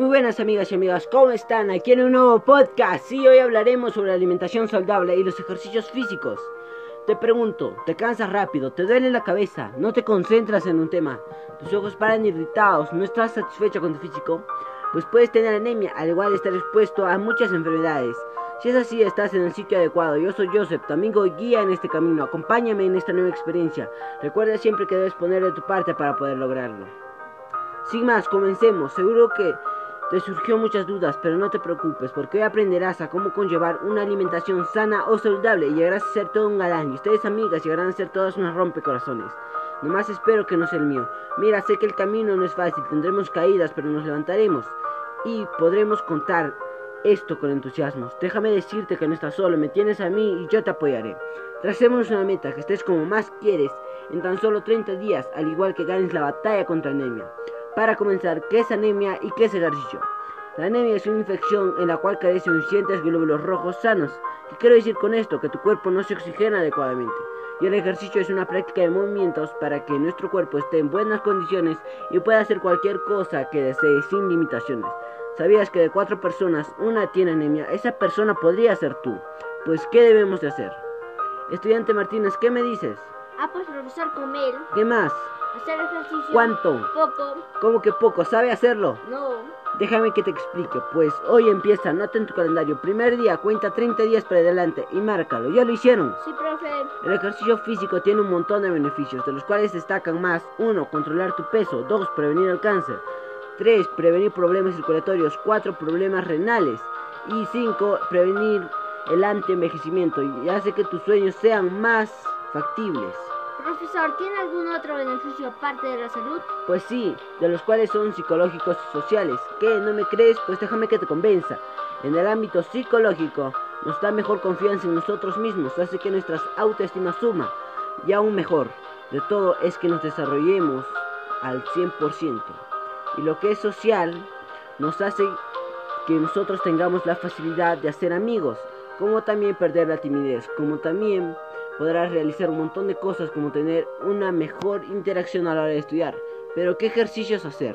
Muy buenas amigas y amigas, ¿cómo están? Aquí en un nuevo podcast. y hoy hablaremos sobre la alimentación saludable y los ejercicios físicos. Te pregunto, ¿te cansas rápido? ¿Te duele la cabeza? ¿No te concentras en un tema? ¿Tus ojos paran irritados? ¿No estás satisfecho con tu físico? Pues puedes tener anemia, al igual estar expuesto a muchas enfermedades. Si es así, estás en el sitio adecuado. Yo soy Joseph, tu amigo y guía en este camino. Acompáñame en esta nueva experiencia. Recuerda siempre que debes poner de tu parte para poder lograrlo. Sin más, comencemos. Seguro que te surgió muchas dudas, pero no te preocupes, porque hoy aprenderás a cómo conllevar una alimentación sana o saludable y llegarás a ser todo un galán. Y ustedes, amigas, llegarán a ser todas unas rompecorazones. Nomás espero que no sea el mío. Mira, sé que el camino no es fácil, tendremos caídas, pero nos levantaremos y podremos contar esto con entusiasmo. Déjame decirte que no estás solo, me tienes a mí y yo te apoyaré. Tracemos una meta, que estés como más quieres en tan solo 30 días, al igual que ganes la batalla contra anemia. Para comenzar, ¿qué es anemia y qué es ejercicio? La anemia es una infección en la cual carecen suficientes glóbulos rojos sanos. ¿Qué quiero decir con esto? Que tu cuerpo no se oxigena adecuadamente. Y el ejercicio es una práctica de movimientos para que nuestro cuerpo esté en buenas condiciones y pueda hacer cualquier cosa que desee sin limitaciones. ¿Sabías que de cuatro personas una tiene anemia? Esa persona podría ser tú. Pues, ¿qué debemos de hacer? Estudiante Martínez, ¿qué me dices? Ah, pues profesor, comer. ¿Qué más? Hacer ejercicio. ¿Cuánto? Poco. ¿Cómo que poco? ¿Sabe hacerlo? No. Déjame que te explique, pues hoy empieza, nota en tu calendario, primer día, cuenta 30 días para adelante y márcalo, ¿ya lo hicieron? Sí, profe. El ejercicio físico tiene un montón de beneficios, de los cuales destacan más 1. Controlar tu peso, 2. Prevenir el cáncer, 3. Prevenir problemas circulatorios. 4. Problemas renales. Y 5. Prevenir el antienvejecimiento y hace que tus sueños sean más factibles. Profesor, ¿tiene algún otro beneficio aparte de la salud? Pues sí, de los cuales son psicológicos y sociales. ¿Qué? ¿No me crees? Pues déjame que te convenza. En el ámbito psicológico nos da mejor confianza en nosotros mismos, hace que nuestra autoestima suma. Y aún mejor, de todo es que nos desarrollemos al 100% y lo que es social nos hace que nosotros tengamos la facilidad de hacer amigos, como también perder la timidez, como también podrás realizar un montón de cosas como tener una mejor interacción a la hora de estudiar. Pero ¿qué ejercicios hacer?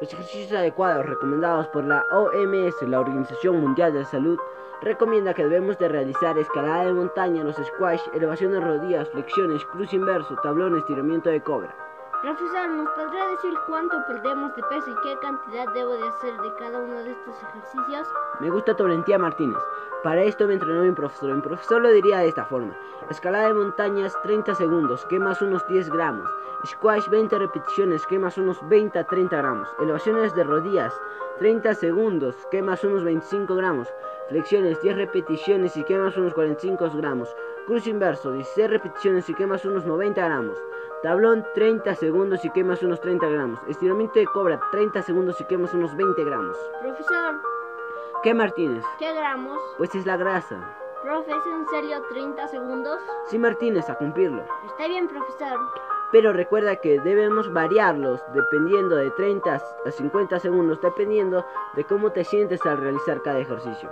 Los ejercicios adecuados recomendados por la OMS, la Organización Mundial de la Salud, recomienda que debemos de realizar escalada de montaña, los squash, elevación de rodillas, flexiones, cruz inverso, tablón, estiramiento de cobra. Profesor, ¿nos podría decir cuánto perdemos de peso y qué cantidad debo de hacer de cada uno de estos ejercicios? Me gusta tu valentía, Martínez. Para esto me entrenó mi profesor. Mi profesor lo diría de esta forma. Escalada de montañas 30 segundos, quemas unos 10 gramos. Squash 20 repeticiones, quemas unos 20 a 30 gramos. Elevaciones de rodillas 30 segundos, quemas unos 25 gramos. Flexiones 10 repeticiones y quemas unos 45 gramos. Cruz inverso 16 repeticiones y quemas unos 90 gramos. Tablón 30 segundos y quemas unos 30 gramos. Estiramiento de cobra 30 segundos y quemas unos 20 gramos. Profesor. ¿Qué Martínez? ¿Qué gramos? Pues es la grasa. Profe, ¿es en serio 30 segundos? Sí, Martínez, a cumplirlo. Está bien, profesor. Pero recuerda que debemos variarlos dependiendo de 30 a 50 segundos, dependiendo de cómo te sientes al realizar cada ejercicio.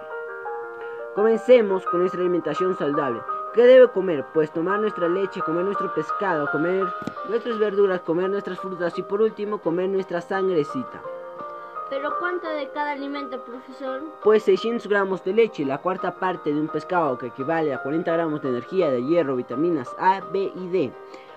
Comencemos con nuestra alimentación saludable. ¿Qué debe comer? Pues tomar nuestra leche, comer nuestro pescado, comer nuestras verduras, comer nuestras frutas y por último comer nuestra sangrecita. ¿Pero cuánto de cada alimento, profesor? Pues 600 gramos de leche, la cuarta parte de un pescado que equivale a 40 gramos de energía, de hierro, vitaminas A, B y D.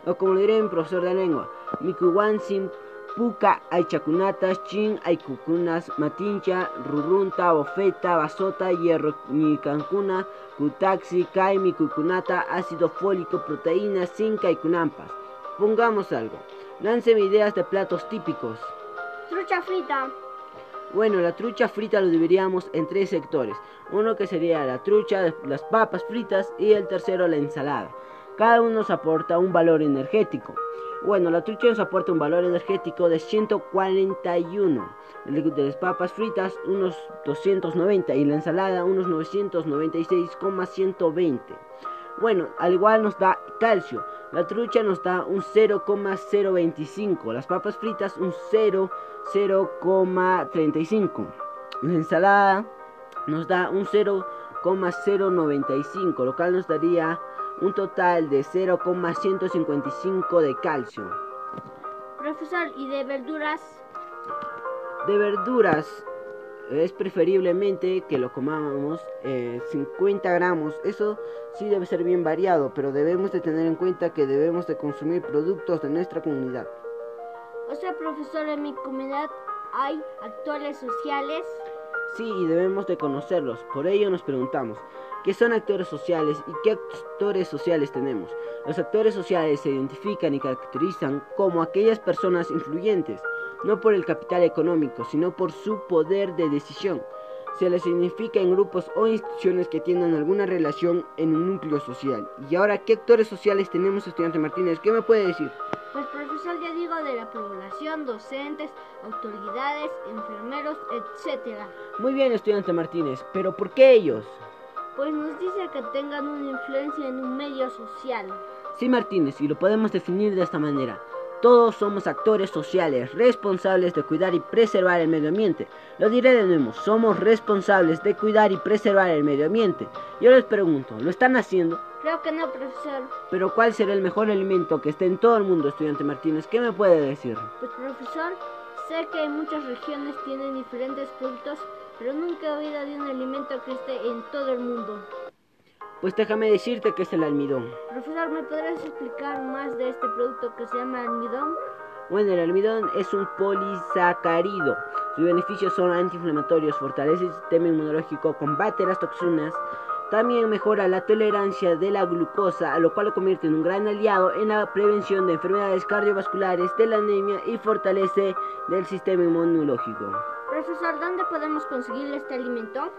O como le diré mi profesor de lengua, Mikuwan Sim Puka, Aichacunatas, Chin, Aikukunas, Matincha, Rurunta, Bofeta, Basota, Hierro, Cancuna, Kutaxi, Kaimi, Kukunata, ácido fólico, proteínas, zinc y cunampas. Pongamos algo. Lánceme ideas de platos típicos. Trucha frita. Bueno, la trucha frita lo dividiríamos en tres sectores. Uno que sería la trucha, las papas fritas y el tercero la ensalada. Cada uno nos aporta un valor energético. Bueno, la trucha nos aporta un valor energético de 141. De las papas fritas, unos 290. Y la ensalada, unos 996,120. Bueno, al igual nos da calcio. La trucha nos da un 0,025. Las papas fritas un 0,035. La ensalada nos da un 0,095, lo cual nos daría un total de 0,155 de calcio. Profesor, ¿y de verduras? De verduras es preferiblemente que lo comamos 50 gramos. Eso sí debe ser bien variado, pero debemos de tener en cuenta que debemos de consumir productos de nuestra comunidad. O sea, profesor, en mi comunidad hay actores sociales. Sí, y debemos de conocerlos. Por ello nos preguntamos, ¿qué son actores sociales y qué actores sociales tenemos? Los actores sociales se identifican y caracterizan como aquellas personas influyentes, no por el capital económico, sino por su poder de decisión. Se les significa en grupos o instituciones que tienen alguna relación en un núcleo social. Y ahora, ¿qué actores sociales tenemos, estudiante Martínez? ¿Qué me puede decir? Pues profesor, ya digo de la población, docentes, autoridades, enfermeros, etcétera. Muy bien, estudiante Martínez, pero ¿por qué ellos? Pues nos dice que tengan una influencia en un medio social. Sí, Martínez, y lo podemos definir de esta manera. Todos somos actores sociales responsables de cuidar y preservar el medio ambiente. Lo diré de nuevo, somos responsables de cuidar y preservar el medio ambiente. Yo les pregunto, ¿lo están haciendo? Creo que no, profesor. Pero ¿cuál será el mejor alimento que esté en todo el mundo, estudiante Martínez? ¿Qué me puede decir? Pues profesor, sé que muchas regiones tienen diferentes productos, pero nunca he oído de un alimento que esté en todo el mundo. Pues déjame decirte que es el almidón. Profesor, ¿me podrías explicar más de este producto que se llama almidón? Bueno, el almidón es un polisacárido. Sus beneficios son antiinflamatorios, fortalece el sistema inmunológico, combate las toxinas, también mejora la tolerancia de la glucosa, lo cual lo convierte en un gran aliado en la prevención de enfermedades cardiovasculares, de la anemia y fortalece el sistema inmunológico. Profesor, ¿dónde podemos conseguir este alimento?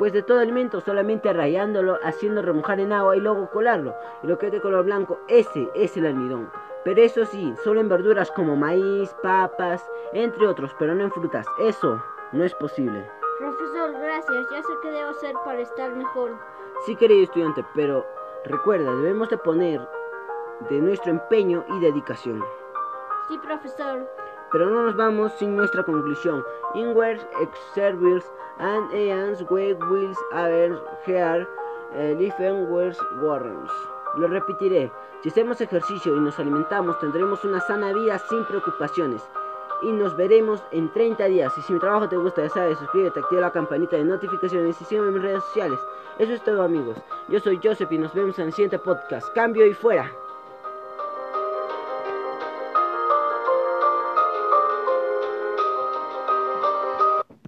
Pues de todo alimento, solamente rayándolo, haciendo remojar en agua y luego colarlo. Y lo que es de color blanco, ese es el almidón. Pero eso sí, solo en verduras como maíz, papas, entre otros, pero no en frutas. Eso no es posible. Profesor, gracias. Ya sé qué debo hacer para estar mejor. Sí, querido estudiante, pero recuerda, debemos de poner de nuestro empeño y dedicación. Sí, profesor. Pero no nos vamos sin nuestra conclusión. Inwards, Exervils, and Eans, Wake, Wills, Aver, Gear, Liefenwers, Warrens. Lo repetiré. Si hacemos ejercicio y nos alimentamos, tendremos una sana vida sin preocupaciones. Y nos veremos en 30 días. Y si mi trabajo te gusta, ya sabes, suscríbete, activa la campanita de notificaciones y sígueme en mis redes sociales. Eso es todo, amigos. Yo soy Joseph y nos vemos en el siguiente podcast. Cambio y fuera.